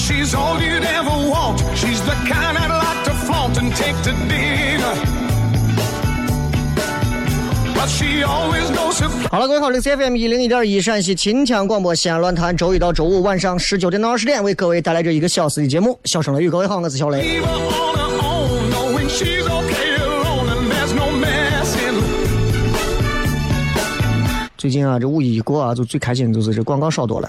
she's ever want. She's the kind i like to and take to 好了，各位好，这是 FM 一零一点一陕西秦腔广播西安论坛，周一到周五晚上十九点到二十点，为各位带来这一个小时的节目。小声了雨，各位好，我是小雷。最近啊，这五一一过啊，就最开心的就是这广告少多了。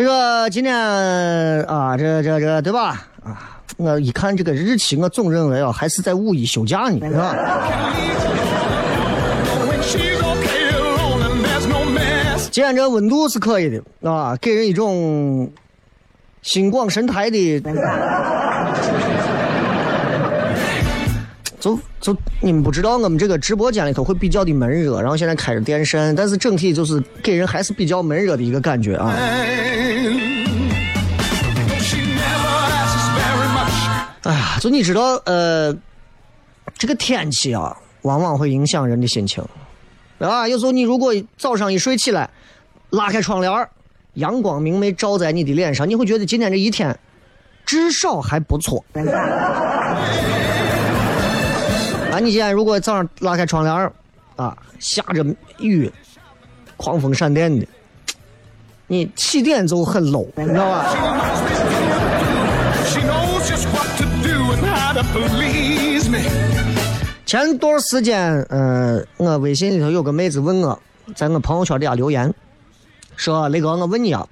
这个今天啊，这这这对吧？啊，我一看这个日期，我总认为啊，还是在五一休假呢，是吧？今天这温度是可以的啊，给人一种心广神台的。就就你们不知道，我们这个直播间里头会比较的闷热，然后现在开着电扇，但是整体就是给人还是比较闷热的一个感觉啊。哎呀，就你知道，呃，这个天气啊，往往会影响人的心情，啊，有时候你如果早上一睡起来，拉开窗帘阳光明媚照在你的脸上，你会觉得今天这一天至少还不错。啊，你今天如果早上拉开窗帘儿啊，下着雨，狂风闪电的，你起点就很 low，你知道吧.前段时间，呃，我微信里头有个妹子问我，在我朋友圈底下留言，说雷哥，我问你啊，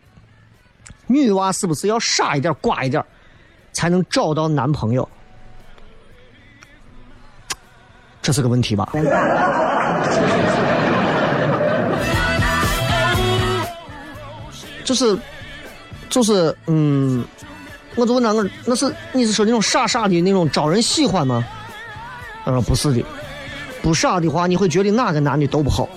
女娃是不是要傻一点、瓜一点，才能找到男朋友？这是个问题吧？就是，就是，嗯，我就问他，我那是你是说那种傻傻的那种招人喜欢吗？他说不是的，不傻的话，你会觉得哪个男的都不好。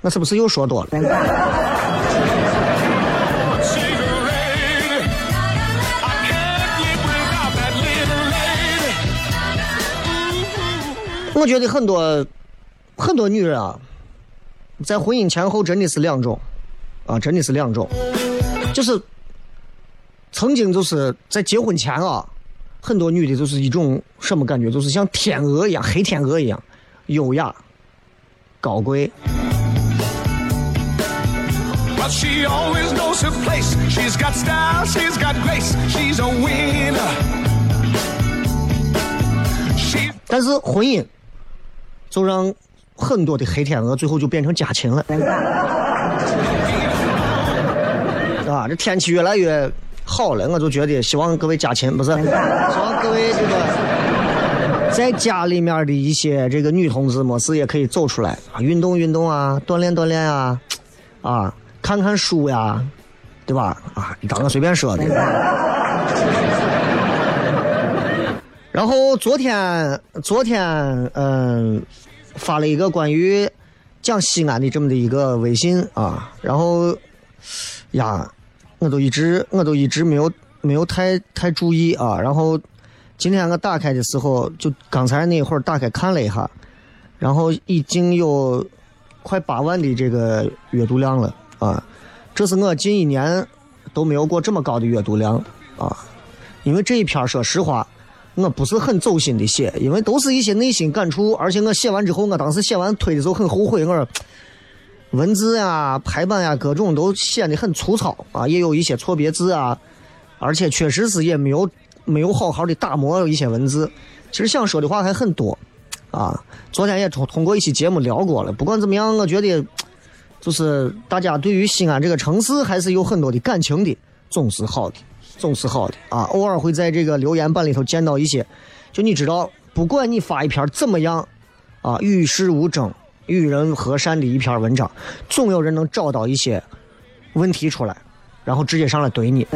那是不是又说多了？我觉得很多很多女人啊，在婚姻前后真的是两种，啊，真的是两种。就是曾经就是在结婚前啊，很多女的就是一种什么感觉，就是像天鹅一样，黑天鹅一样，优雅、高贵。But she always knows her place. She's got style, she's got grace. She's a winner. She 但是婚姻就让很多的黑天鹅最后就变成家禽了。啊，这天气越来越好了，我就觉得希望各位家禽不是，希望各位这个在家里面的一些这个女同志，没事也可以走出来啊，运动运动啊，锻炼锻炼啊，啊，看看书呀，对吧？啊，你当我随便说的。然后昨天，昨天，嗯、发了一个关于讲西安的这么的一个微信啊，然后呀，我都一直我都一直没有没有太太注意啊，然后今天我打开的时候，就刚才那会儿打开看了一下，然后已经有快八万的这个阅读量了啊，这是我近一年都没有过这么高的阅读量啊，因为这一篇儿说实话。我不是很走心的写，因为都是一些内心感触，而且我写完之后，我当时写完推的时候很后悔，我说文字呀、排版呀各种都显得很粗糙啊，也有一些错别字啊，而且确实是也没有没有好好的打磨一些文字，其实想说的话还很多啊。昨天也通通过一期节目聊过了，不管怎么样，我觉得就是大家对于西安这个城市还是有很多的感情的，总是好的。总是好的啊，偶尔会在这个留言板里头见到一些，就你知道，不管你发一篇怎么样啊，与世无争、与人和善的一篇文章，总有人能找到一些问题出来，然后直接上来怼你。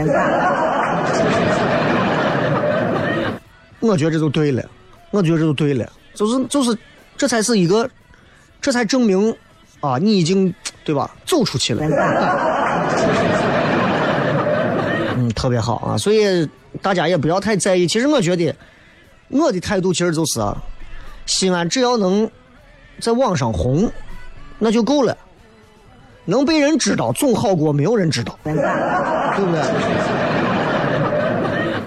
我觉得这就对了，我觉得这就对了，就是就是，这才是一个，这才证明啊，你已经对吧，走出去了。嗯，特别好啊，所以大家也不要太在意。其实我觉得，我的态度其实就是啊，西安只要能在网上红，那就够了。能被人知道总好过没有人知道，对不对？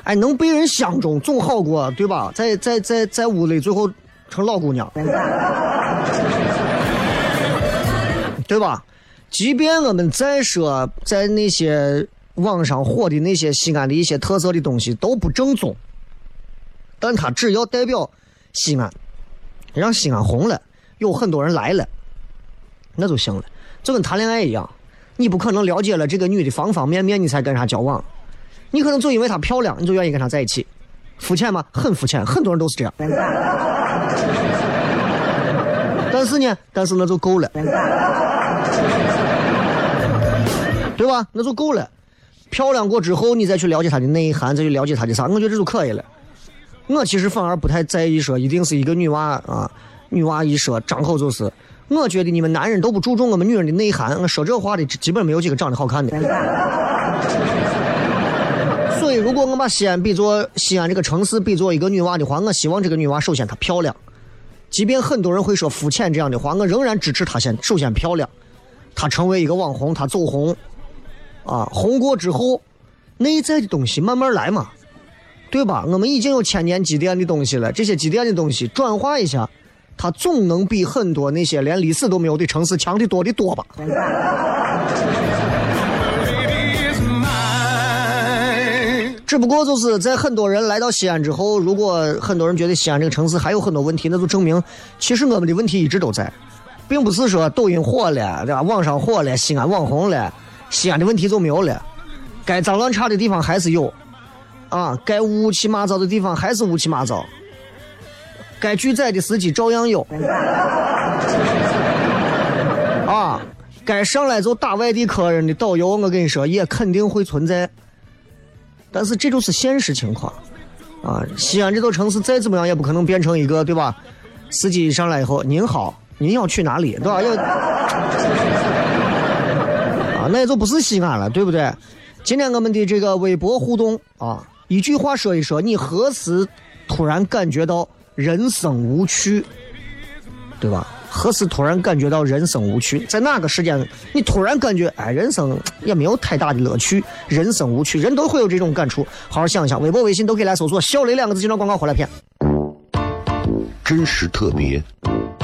哎，能被人相中总好过，对吧？在在在在屋里最后成老姑娘，对吧？即便我们再说在那些网上火的那些西安的一些特色的东西都不正宗，但它只要代表西安，让西安红了，有很多人来了，那就行了。就跟谈恋爱一样，你不可能了解了这个女的方方面面，你才跟她交往。你可能就因为她漂亮，你就愿意跟她在一起。肤浅吗？很肤浅，很多人都是这样。但是呢，但是那就够了，对吧？那就够了。漂亮过之后，你再去了解她的内涵，再去了解她的啥，我觉得这就可以了。我其实反而不太在意说一定是一个女娃啊，女娃一说张口就是。我觉得你们男人都不注重我们女人的内涵，我说这话的基本没有几个长得好看的。所以，如果我把西安比作西安这个城市比作一个女娃的话，我希望这个女娃首先她漂亮。即便很多人会说肤浅这样的话，我仍然支持她先首先漂亮。他成为一个网红，他走红，啊，红过之后，内在的东西慢慢来嘛，对吧？我们已经有千年积淀的东西了，这些积淀的东西转化一下。它总能比很多那些连历史都没有的城市强的多的多吧？只不过就是在很多人来到西安之后，如果很多人觉得西安这个城市还有很多问题，那就证明其实我们的问题一直都在，并不是说抖音火了，对吧？网上火了，西安网红了，西安的问题就没有了。该脏乱差的地方还是有，啊，该乌七八糟的地方还是乌七八糟。该拒载的司机照样有，啊，该上来就打外地客人的导游，我跟你说也肯定会存在，但是这就是现实情况，啊，西安这座城市再怎么样也不可能变成一个对吧？司机上来以后，您好，您要去哪里，对吧？要啊，那也就不是西安了，对不对？今天我们的这个微博互动啊，一句话说一说，你何时突然感觉到？人生无趣，对吧？何时突然感觉到人生无趣？在哪个时间你突然感觉，哎，人生也没有太大的乐趣，人生无趣，人都会有这种感触。好好想一想，微博、微信都可以来搜索“小雷”两个字，进入广告回来片。真实特别，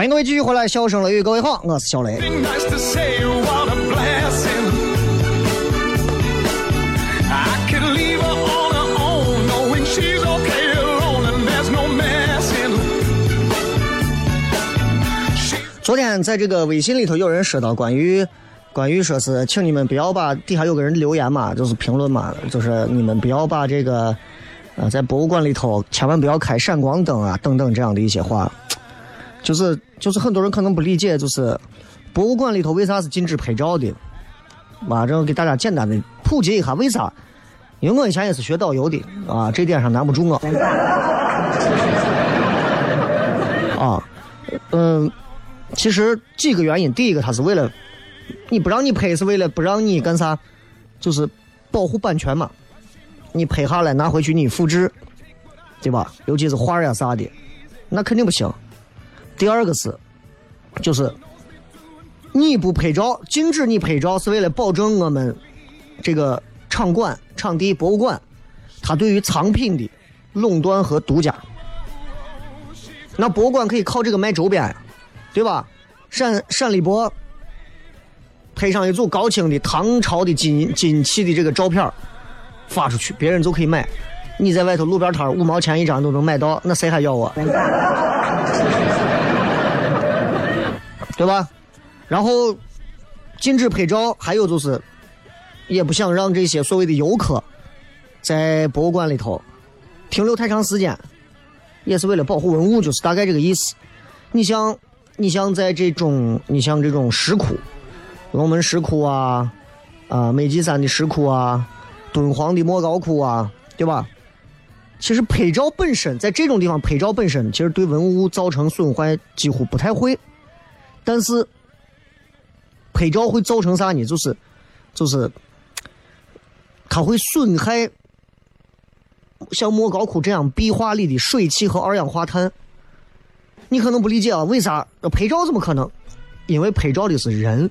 欢迎各位继续回来，笑声雷雨，各位好，我是小雷。昨天在这个微信里头有人说到关于关于说是，请你们不要把底下有个人留言嘛，就是评论嘛，就是你们不要把这个呃在博物馆里头千万不要开闪光灯啊等等这样的一些话，就是就是很多人可能不理解，就是博物馆里头为啥是禁止拍照的？马上给大家简单的普及一下为啥？因为我以前也是学导游的啊，这点上难不住我。啊，嗯，其实几个原因，第一个，它是为了你不让你拍，是为了不让你干啥，就是保护版权嘛。你拍下来拿回去你复制，对吧？尤其是画呀啥的，那肯定不行。第二个是，就是你不拍照，禁止你拍照，是为了保证我们这个场馆、场地、博物馆，它对于藏品的垄断和独家。那博物馆可以靠这个卖周边呀，对吧？陕陕历博拍上一组高清的唐朝的金金器的这个照片发出去，别人就可以买。你在外头路边摊五毛钱一张都能买到，那谁还要啊？对吧？然后禁止拍照，还有就是，也不想让这些所谓的游客在博物馆里头停留太长时间，也是为了保护文物，就是大概这个意思。你像，你像在这种，你像这种石窟，龙门石窟啊，啊，美济山的石窟啊，敦煌的莫高窟啊，对吧？其实拍照本身，在这种地方拍照本身，其实对文物造成损坏几乎不太会，但是拍照会造成啥呢？就是，就是，它会损害像莫高窟这样壁画里的水汽和二氧化碳。你可能不理解啊，为啥拍照怎么可能？因为拍照的是人。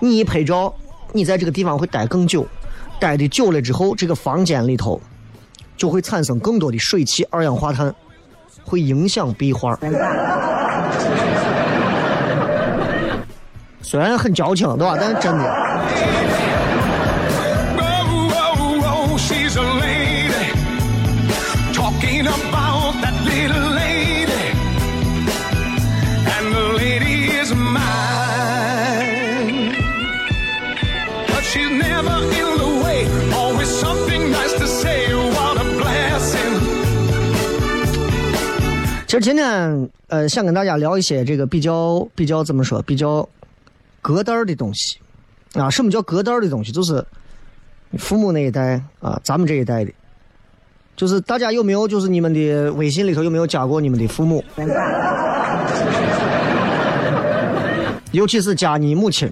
你一拍照，你在这个地方会待更久，待的久了之后，这个房间里头就会产生更多的水汽、二氧化碳，会影响壁画。虽然很矫情，对吧？但是真的。其实今天呃想跟大家聊一些这个比较比较怎么说比较隔代的东西啊。什么叫隔代的东西？就是父母那一代啊，咱们这一代的，就是大家有没有就是你们的微信里头有没有加过你们的父母？尤其是加你母亲、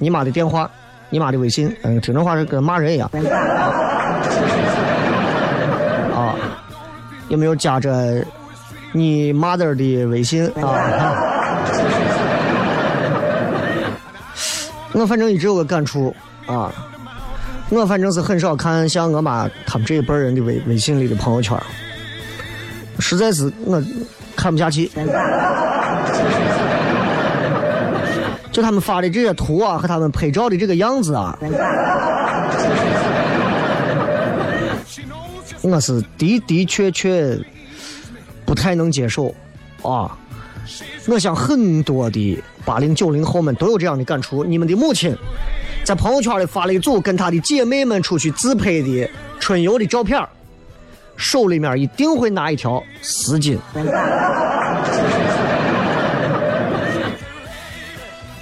你妈的电话、你妈的微信，嗯，听这话是跟骂人一样。啊，有没有加着你 mother 的微信啊？我反正一直有个感触啊，我反正是很少看像我妈他们这一辈人的微微信里的朋友圈，实在是我看不下去。就他们发的这些图啊，和他们拍照的这个样子啊，我是的的确确不太能接受啊。我想很多的八零九零后们都有这样的感触：你们的母亲在朋友圈里发了一组跟她的姐妹们出去自拍的春游的照片，手里面一定会拿一条丝巾。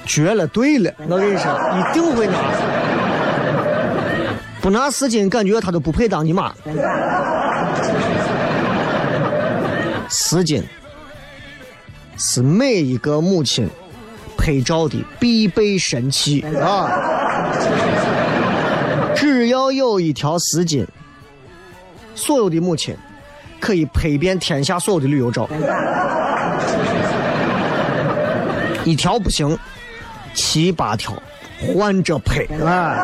绝了，对了，我跟你说，一定会拿。不拿丝巾，感觉他都不配当你妈。丝巾是每一个母亲拍照的必备神器啊！只要有一条丝巾，所有的母亲可以拍遍天下所有的旅游照。一条不行。七八条换着拍啊！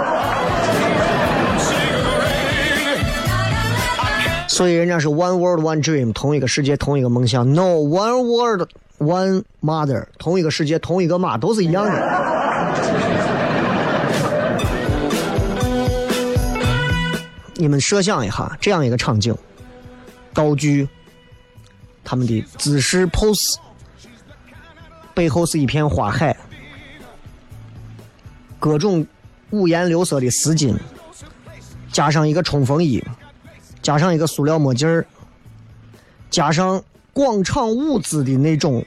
所以人家是 one world one dream，同一个世界同一个梦想。No one world one mother，同一个世界同一个妈都是一样的。你们设想一下这样一个场景，道具，他们的姿势 pose，背后是一片花海。各种五颜六色的丝巾，加上一个冲锋衣，加上一个塑料墨镜儿，加上广场舞姿的那种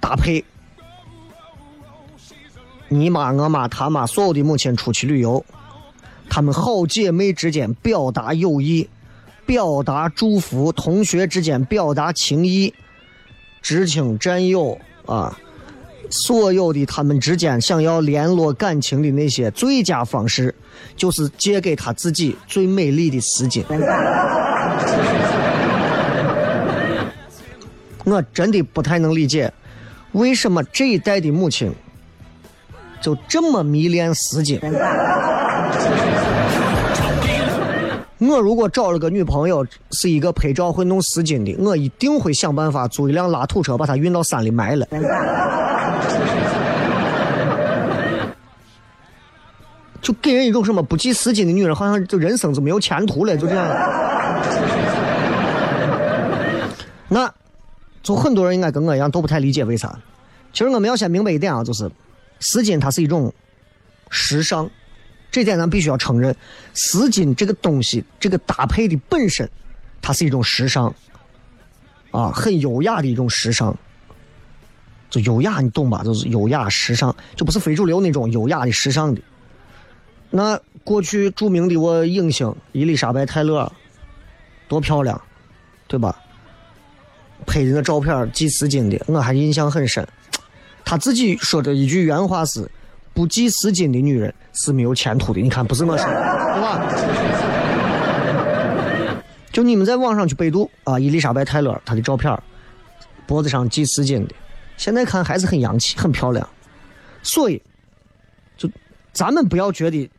搭配。你妈、我妈、他妈，所有的母亲出去旅游，她们好姐妹之间表达友谊，表达祝福，同学之间表达情谊，知青战友啊。所有的他们之间想要联络感情的那些最佳方式，就是借给他自己最美丽的丝巾。我真的不太能理解，为什么这一代的母亲就这么迷恋丝巾。我如果找了个女朋友，是一个拍照会弄丝巾的，我一定会想办法租一辆拉土车，把她运到山里埋了。就给人一种什么不系丝巾的女人，好像就人生就没有前途了，就这样。那，就很多人应该跟我一样都不太理解为啥。其实我们要先明白一点啊，就是丝巾它是一种时尚，这点咱必须要承认。丝巾这个东西，这个搭配的本身，它是一种时尚，啊，很优雅的一种时尚。就优雅，你懂吧？就是优雅时尚，就不是非主流那种优雅的时尚的。那过去著名的我影星伊丽莎白泰勒，多漂亮，对吧？拍的那照片系丝巾的，我还印象很深。她自己说的一句原话是：“不系丝巾的女人是没有前途的。”你看，不是我说，对吧？就你们在网上去百度啊，伊丽莎白泰勒她的照片，脖子上系丝巾的，现在看还是很洋气、很漂亮。所以，就咱们不要觉得。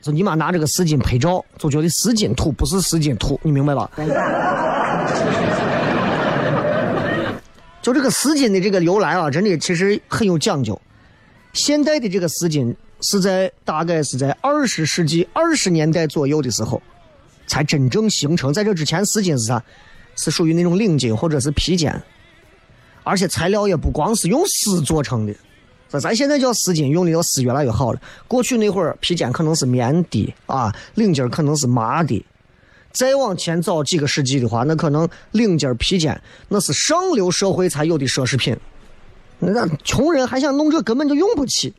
就你妈拿这个丝巾拍照，就觉得丝巾土不是丝巾土，你明白吧？就这个丝巾的这个由来啊，真的其实很有讲究。现代的这个丝巾是在大概是在二十世纪二十年代左右的时候才真正形成。在这之前，丝巾是啥？是属于那种领巾或者是披肩，而且材料也不光是用丝做成的。咱咱现在叫丝巾，用的要丝越来越好了。过去那会儿，披肩可能是棉的啊，领巾可能是麻的，再往前早几个世纪的话，那可能领巾披肩那是上流社会才有的奢侈品，那穷人还想弄这根本就用不起。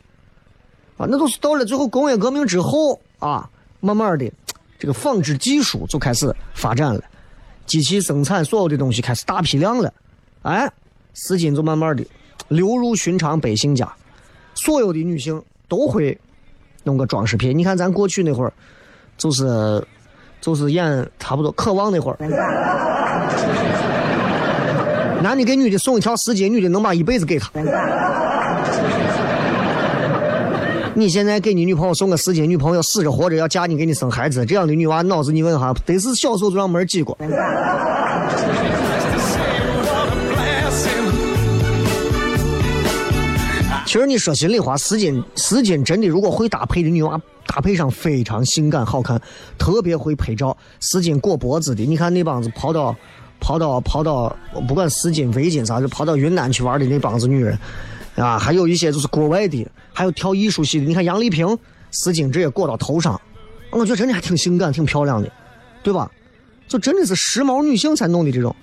啊！那都是到了最后工业革命之后啊，慢慢的这个纺织技术就开始发展了，机器生产所有的东西开始大批量了，哎，丝巾就慢慢的流入寻常百姓家，所有的女性都会弄个装饰品。你看咱过去那会儿，就是就是演差不多渴望那会儿，男的给女的送一条丝巾，女的能把一辈子给他。你现在给你女朋友送个丝巾，女朋友死着活着要嫁你，给你生孩子，这样的女娃脑子你问哈，得是小时候就让门挤过。其实你说心里话，丝巾丝巾真的如果会搭配的女娃，搭配上非常性感好看，特别会拍照。丝巾裹脖子的，你看那帮子跑到跑到跑到，不管丝巾围巾啥，就跑到云南去玩的那帮子女人，啊，还有一些就是国外的，还有跳艺术系的。你看杨丽萍丝巾直接裹到头上，我觉得真的还挺性感、挺漂亮的，对吧？就真的是时髦女性才弄的这种。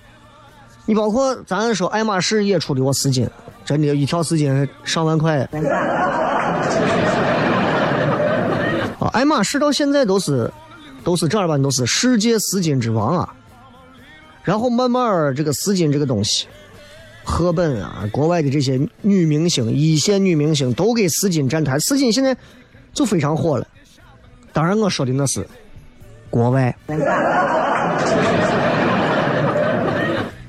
你包括咱说爱马仕也出的过丝巾，真的，一条丝巾上万块。啊，爱马仕到现在都是都是正儿八经都是世界丝巾之王啊。然后慢慢儿这个丝巾这个东西，赫本啊，国外的这些女明星、一线女明星都给丝巾站台，丝巾现在就非常火了。当然，我说的那是国外。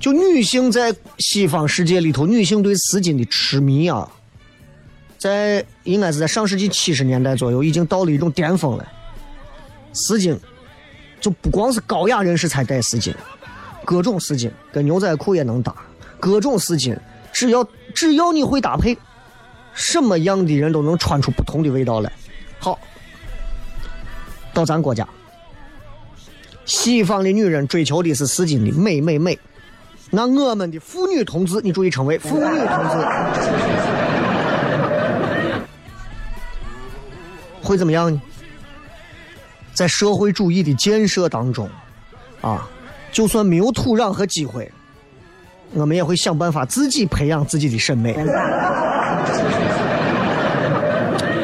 就女性在西方世界里头，女性对丝巾的痴迷啊，在应该是在上世纪七十年代左右，已经到了一种巅峰了。丝巾就不光是高雅人士才戴丝巾，各种丝巾跟牛仔裤也能搭，各种丝巾只要只要你会搭配，什么样的人都能穿出不同的味道来。好，到咱国家，西方的女人追求的是丝巾的美美美。那我们的妇女同志，你注意称谓妇女同志，会怎么样呢？在社会主义的建设当中，啊，就算没有土壤和机会，我们也会想办法自己培养自己的审美。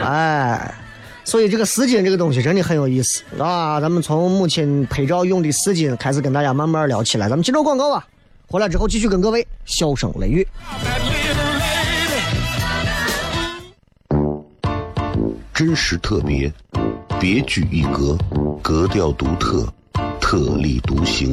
哎，所以这个丝巾这个东西真的很有意思啊！咱们从母亲拍照用的丝巾开始跟大家慢慢聊起来。咱们进入广告吧。回来之后继续跟各位笑声雷雨。真实特别，别具一格，格调独特，特立独行，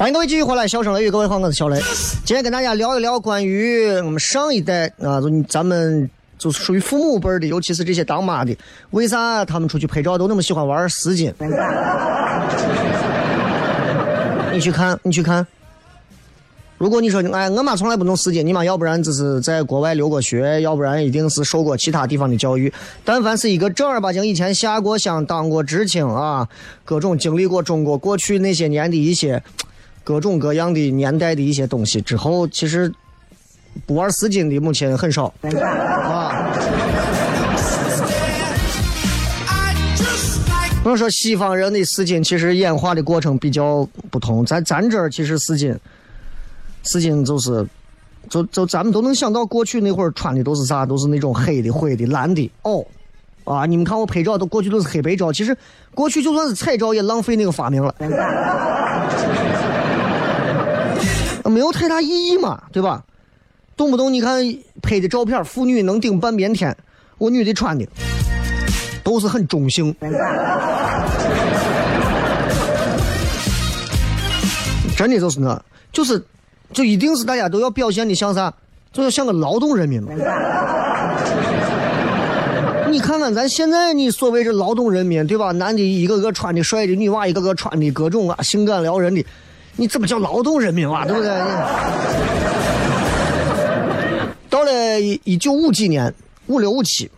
欢迎各位继续回来，笑声雷雨，各位好，我是小雷。今天跟大家聊一聊关于我们上一代啊，就咱们就是属于父母辈的，尤其是这些当妈的，为啥他们出去拍照都那么喜欢玩丝巾？你去看，你去看。如果你说哎，我妈从来不弄丝巾，你妈要不然就是在国外留过学，要不然一定是受过其他地方的教育。但凡是一个正儿八经以前下过乡、当过知青啊，各种经历过中国过去那些年的一些各种各样的年代的一些东西之后，其实不玩丝巾的母亲很少啊。我说西方人的丝巾其实演化的过程比较不同，咱咱这儿其实丝巾。丝巾就是，就就咱们都能想到，过去那会儿穿的都是啥？都是那种黑的、灰的、蓝的哦。啊，你们看我拍照都过去都是黑白照，其实过去就算是彩照也浪费那个发明了，没有太大意义嘛，对吧？动不动你看拍的照片，妇女能顶半边天，我女的穿的都是很中性，真的就是那，就是。就一定是大家都要表现的像啥？就要像个劳动人民嘛。你看看咱现在，你所谓这劳动人民，对吧？男的一个个穿的帅的，女娃一个个穿的各种啊，性感撩人的，你怎么叫劳动人民啊？对不对？到了一九五几年，五六五七，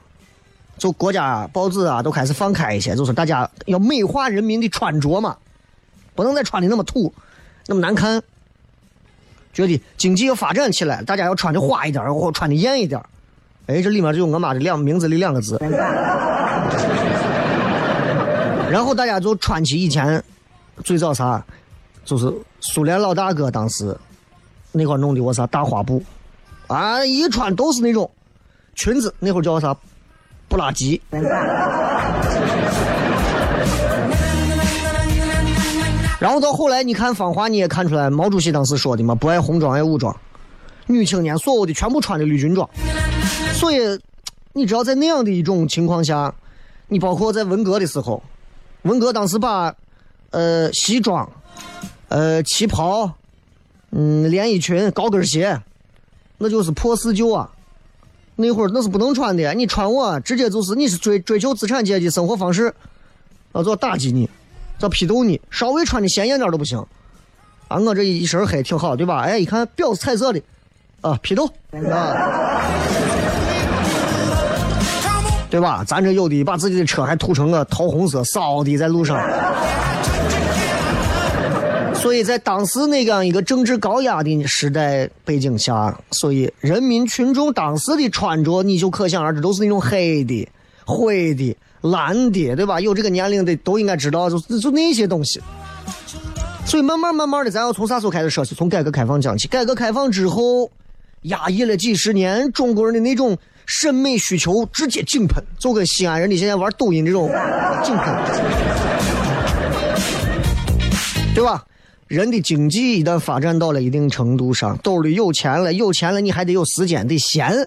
就国家报纸啊都开始放开一些，就是大家要美化人民的穿着嘛，不能再穿的那么土，那么难看。觉得经济要发展起来，大家要穿的花一点，或穿的艳一点。哎，这里面就有我妈的两名字里两个字。然后大家就穿起以前最早啥，就是苏联老大哥当时那块弄的我啥大花布，啊，一穿都是那种裙子，那会儿叫啥布拉吉。然后到后来，你看芳华，你也看出来，毛主席当时说的嘛，不爱红装爱武装，女青年所有的全部穿的绿军装。所以，你知道在那样的一种情况下，你包括在文革的时候，文革当时把呃西装、呃旗袍、嗯连衣裙、高跟鞋，那就是破四旧啊。那会儿那是不能穿的，你穿我直接就是你是追追求资产阶级生活方式，要打击你。叫批斗你，稍微穿的鲜艳点都不行。啊，我这一身黑挺好，对吧？哎，一看表是彩色的，啊，批斗，啊，对吧？咱这有的把自己的车还涂成个桃红色，骚的在路上。所以在当时那样一个政治高压的时代背景下，所以人民群众当时的穿着，你就可想而知，都是那种黑的、灰的。蓝的，对吧？有这个年龄的都应该知道，就就那些东西。所以慢慢慢慢的，咱要从啥时候开始说起？从改革开放讲起。改革开放之后，压抑了几十年，中国人的那种审美需求直接井喷，就跟西安人的现在玩抖音这种井喷，对吧？人的经济一旦发展到了一定程度上，兜里有钱了，有钱了你还得有时间，得闲，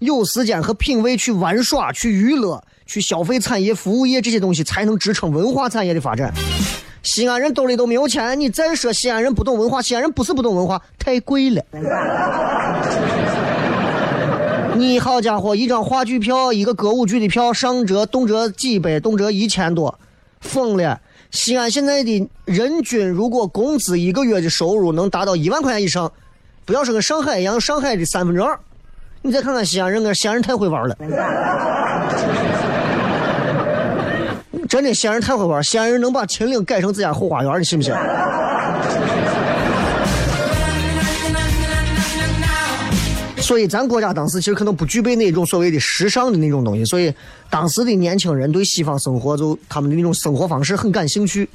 有时间和品味去玩耍，去娱乐。去消费产业、服务业这些东西，才能支撑文化产业的发展。西安人兜里都没有钱，你再说西安人不懂文化，西安人不是不懂文化，太贵了。你好家伙，一张话剧票，一个歌舞剧的票，上折动辄几百，动辄一千多，疯了。西安现在的人均如果工资一个月的收入能达到一万块钱以上，不要说跟上海一样，上海的三分之二。你再看看西安人，跟西安人太会玩了。真的，西安人太会玩，西安人能把秦岭改成自家后花园，你信不信？所以，咱国家当时其实可能不具备那种所谓的时尚的那种东西，所以当时的年轻人对西方生活，就他们的那种生活方式很感兴趣，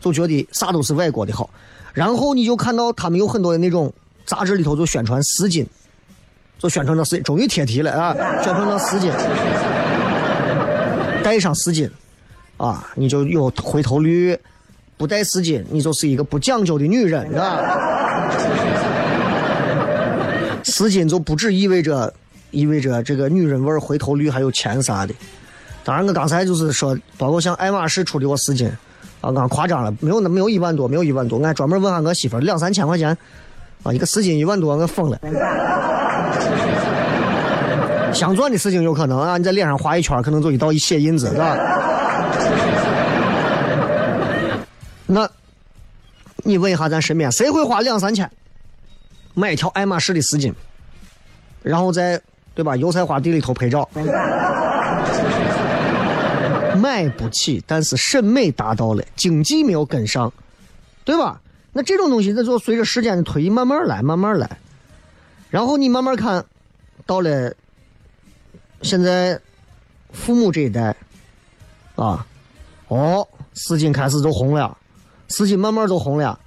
就觉得啥都是外国的好。然后你就看到他们有很多的那种杂志里头就宣传丝巾。就宣传到丝，终于贴题了啊！宣传到丝巾，带上丝巾，啊，你就有回头率；不带丝巾，你就是一个不讲究的女人，啊。丝巾就不只意味着意味着这个女人味、回头率还有钱啥的。当然，我刚才就是说，包括像爱马仕出的我丝巾，啊，刚夸张了，没有那没有一万多，没有一万多，俺专门问下我媳妇，两三千块钱，啊，一个丝巾一万多，我疯了。镶钻的事情有可能啊，你在脸上画一圈，可能就一道血印子，是吧？那，你问一下咱身边谁会花两三千买一条爱马仕的丝巾，然后在对吧油菜花地里头拍照？买不起，但是审美达到了，经济没有跟上，对吧？那这种东西，那就随着时间的推移，慢慢来，慢慢来。然后你慢慢看，到了现在父母这一代，啊，哦，丝巾开始就红了，丝巾慢慢就红了。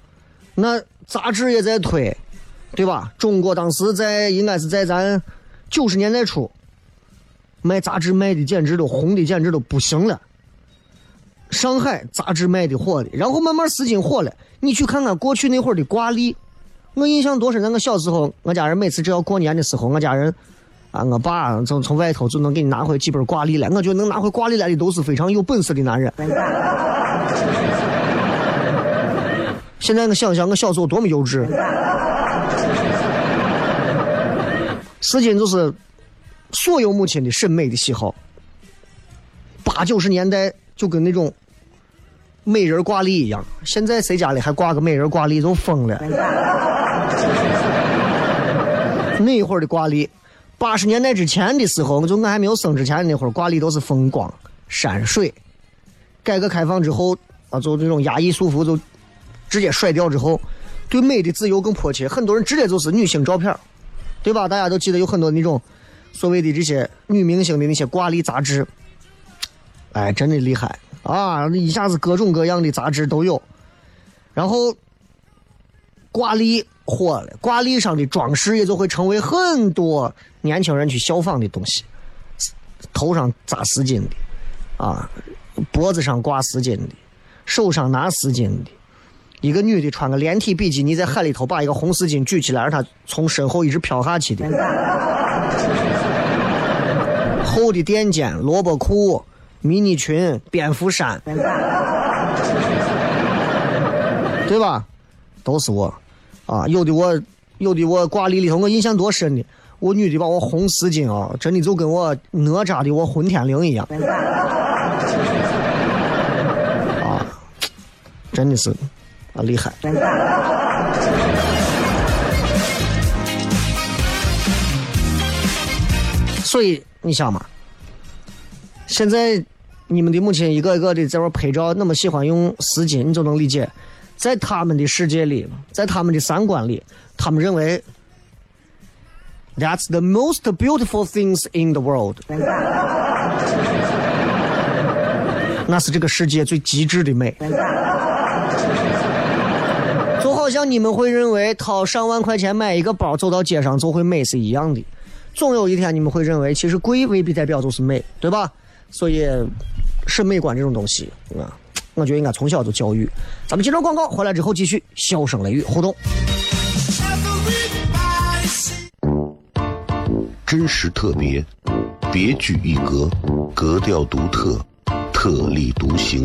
那杂志也在推，对吧？中国当时在应该是在咱九十年代初。卖杂志卖的简直都红的简直都不行了。上海杂志卖的火的，然后慢慢丝巾火了。你去看看过去那会儿的挂历，我印象多深。那个小时候，我家人每次只要过年的时候，我家人啊，我爸从从外头就能给你拿回几本挂历来。我觉得能拿回挂历来的都是非常有本事的男人。现在我想想，我小时候多么幼稚。丝巾就是。所有母亲的审美的喜好，八九十年代就跟那种美人挂历一样。现在谁家里还挂个美人挂历都疯了。那会儿的挂历，八十年代之前的时候，就我还没有生之前那会儿，挂历都是风光山水。改革开放之后啊，就这种压抑束缚就直接甩掉之后，对美的自由更迫切。很多人直接就是女性照片，对吧？大家都记得有很多那种。所谓的这些女明星的那些挂历杂志，哎，真的厉害啊！一下子各种各样的杂志都有。然后挂历火了，挂历上的装饰也就会成为很多年轻人去效仿的东西。头上扎丝巾的，啊，脖子上挂丝巾的，手上拿丝巾的，一个女的穿个连体比基尼在海里头把一个红丝巾举起来，让她从身后一直飘下去的。厚的垫肩、萝卜裤、迷你裙、蝙蝠衫，对吧？都是我啊！有的我，有的我挂历里头，我印象多深的，我女的把我红丝巾啊，真的就跟我哪吒的我混天绫一样 啊！真的是啊，厉害。所以你想嘛，现在你们的母亲一个一个的在那拍照，那么喜欢用丝巾，你就能理解，在他们的世界里，在他们的三观里，他们认为 that's the most beautiful things in the world，那是这个世界最极致的美，就好像你们会认为掏上万块钱买一个包，走到街上就会美是一样的。总有一天你们会认为，其实贵未必代表就是美，对吧？所以审美观这种东西啊，我觉得应该从小就教育。咱们接着广告，回来之后继续笑声雷雨互动。真实特别，别具一格，格调独特，特立独行，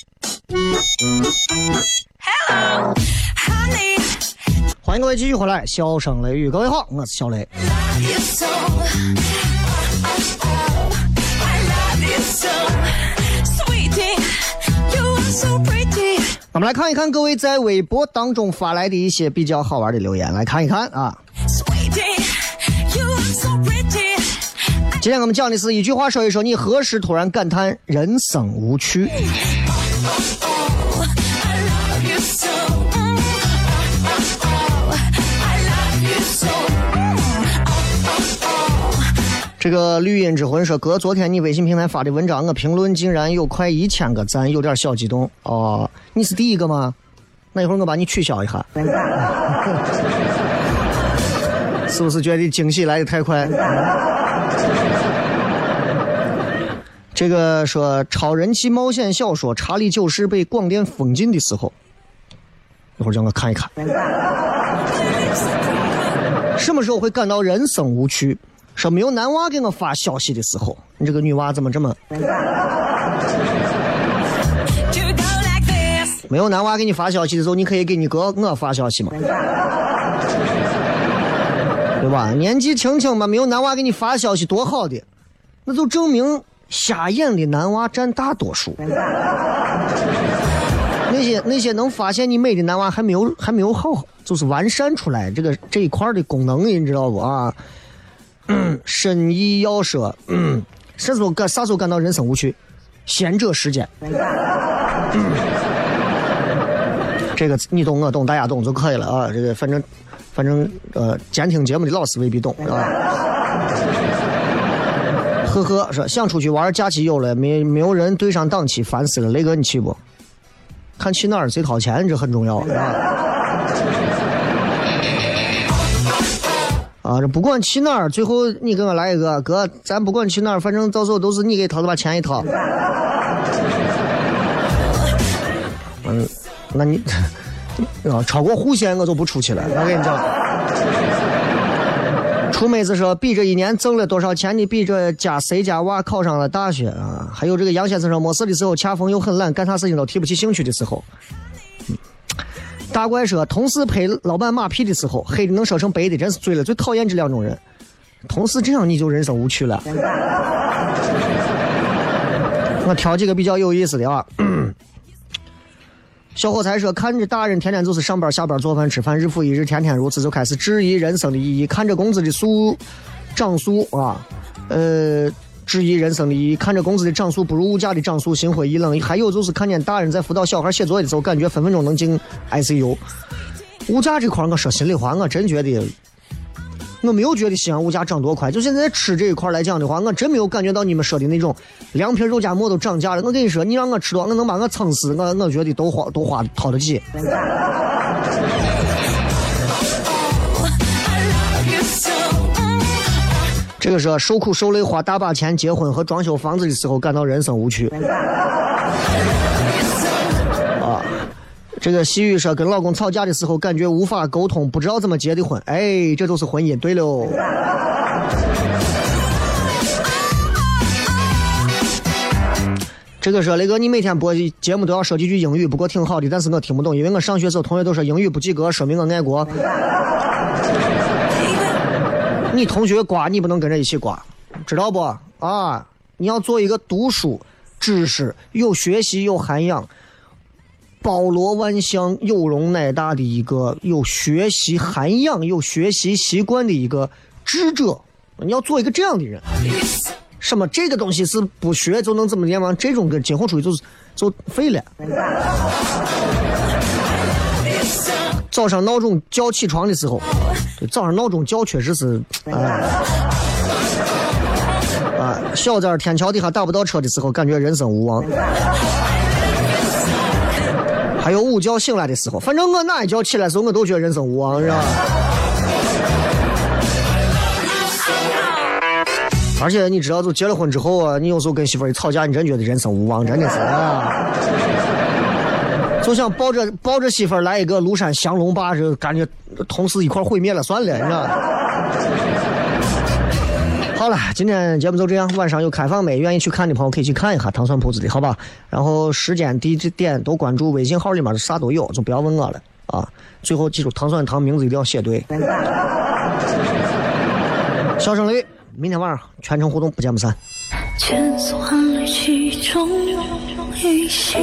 Hello, honey. 欢迎各位继续回来，笑声雷雨，各位好，我是小雷。我们来看一看各位在微博当中发来的一些比较好玩的留言，来看一看啊。今天我们讲的是一句话，说一说你何时突然感叹人生无趣。这个绿荫之魂说：“哥，昨天你微信平台发的文章，我评论竟然有快一千个赞，有点小激动。哦，你是第一个吗？那一会儿我把你取消一下。是不是觉得惊喜来的太快？这个说超人气冒险小说《查理九世》被广电封禁的时候，一会儿让我看一看，什么时候会感到人生无趣？说没有男娃给我发消息的时候，你这个女娃怎么这么？没有男娃给你发消息的时候，你可以给你哥我发消息嘛，对吧？年纪轻轻嘛，没有男娃给你发消息多好的，那就证明瞎眼的男娃占大多数。那些那些能发现你美的男娃还没有还没有好，就是完善出来这个这一块的功能，你知道不啊？深意要 说，嗯，啥时候感啥时候感到人生无趣？闲者时间。这个你懂我懂大家懂就可以了啊！这个反正反正呃，监听节目的老师未必懂啊。呵呵，说想出去玩，假期有了，没没有人对上档期，烦死了。雷哥，你去不？看去哪儿谁掏钱，这很重要啊。啊，这不管去哪儿，最后你给我来一个哥，咱不管去哪儿，反正到时候都是你给掏的，把钱一掏。嗯，那你 啊，超过户线我就不出去了。我跟你讲，出妹子说比这一年挣了多少钱的，比这家谁家娃考上了大学啊？还有这个杨先生说没事的时候，恰逢又很懒，干啥事情都提不起兴趣的时候。大怪说，同事拍老板马屁的时候，黑的能说成白的，真是醉了。最讨厌这两种人。同事这样你就人生无趣了。我挑几个比较有意思的啊。小伙才说，看着大人天天就是上班下班做饭吃饭，日复一日，天天如此，就开始质疑人生的意义。看着工资的速涨速啊，呃。质疑人生的意义，看着工资的涨速不如物价的涨速，心灰意冷。还有就是看见大人在辅导小孩写作业的时候，感觉分分钟能进 ICU。物价这块，我说心里话，我真觉得，我没有觉得西安物价涨多快。就现在吃这一块来讲的话，我真没有感觉到你们说的那种凉皮、肉夹馍都涨价了。我跟你说，你让我吃多，我能把我撑死，我我觉得都花都花掏得起。这个是受苦受累花大把钱结婚和装修房子的时候感到人生无趣。这个细雨说跟老公吵架的时候感觉无法沟通，不知道怎么结的婚。哎，这就是婚姻。对喽。这个说雷哥，你每天播节目都要说几句英语，不过挺好的，但是我听不懂，因为我上学时候同学都说英语不及格，说明我爱国。你同学瓜，你不能跟着一起瓜，知道不？啊，你要做一个读书、知识有学习有涵养、包罗万象、有容乃大的一个有学习涵养、有学习习惯的一个智者。你要做一个这样的人。什么这个东西是不学就能怎么样吗？这种跟今后出去就是就废了。早上闹钟叫起床的时候，早上闹钟叫确实是，啊、啊，小在天桥底下打不到车的时候，感觉人生无望。还有午觉醒来的时候，反正我哪一觉起来的时候，我都觉得人生无望，是吧？而且你知道，就结了婚之后啊，你有时候跟媳妇一吵架，你真觉得人生无望，真的是啊。就想抱着抱着媳妇来一个庐山降龙霸，这感觉同时一块毁灭了，算了，你知道吧？好了，今天节目就这样。晚上有开放没？愿意去看的朋友可以去看一下糖蒜铺子的，好吧？然后时间、地点都关注微信号里面的啥都有，就不要问我了啊。最后记住，糖蒜糖名字一定要写对。笑声雷，明天晚上全程互动，不见不散。千丝万缕其中一息，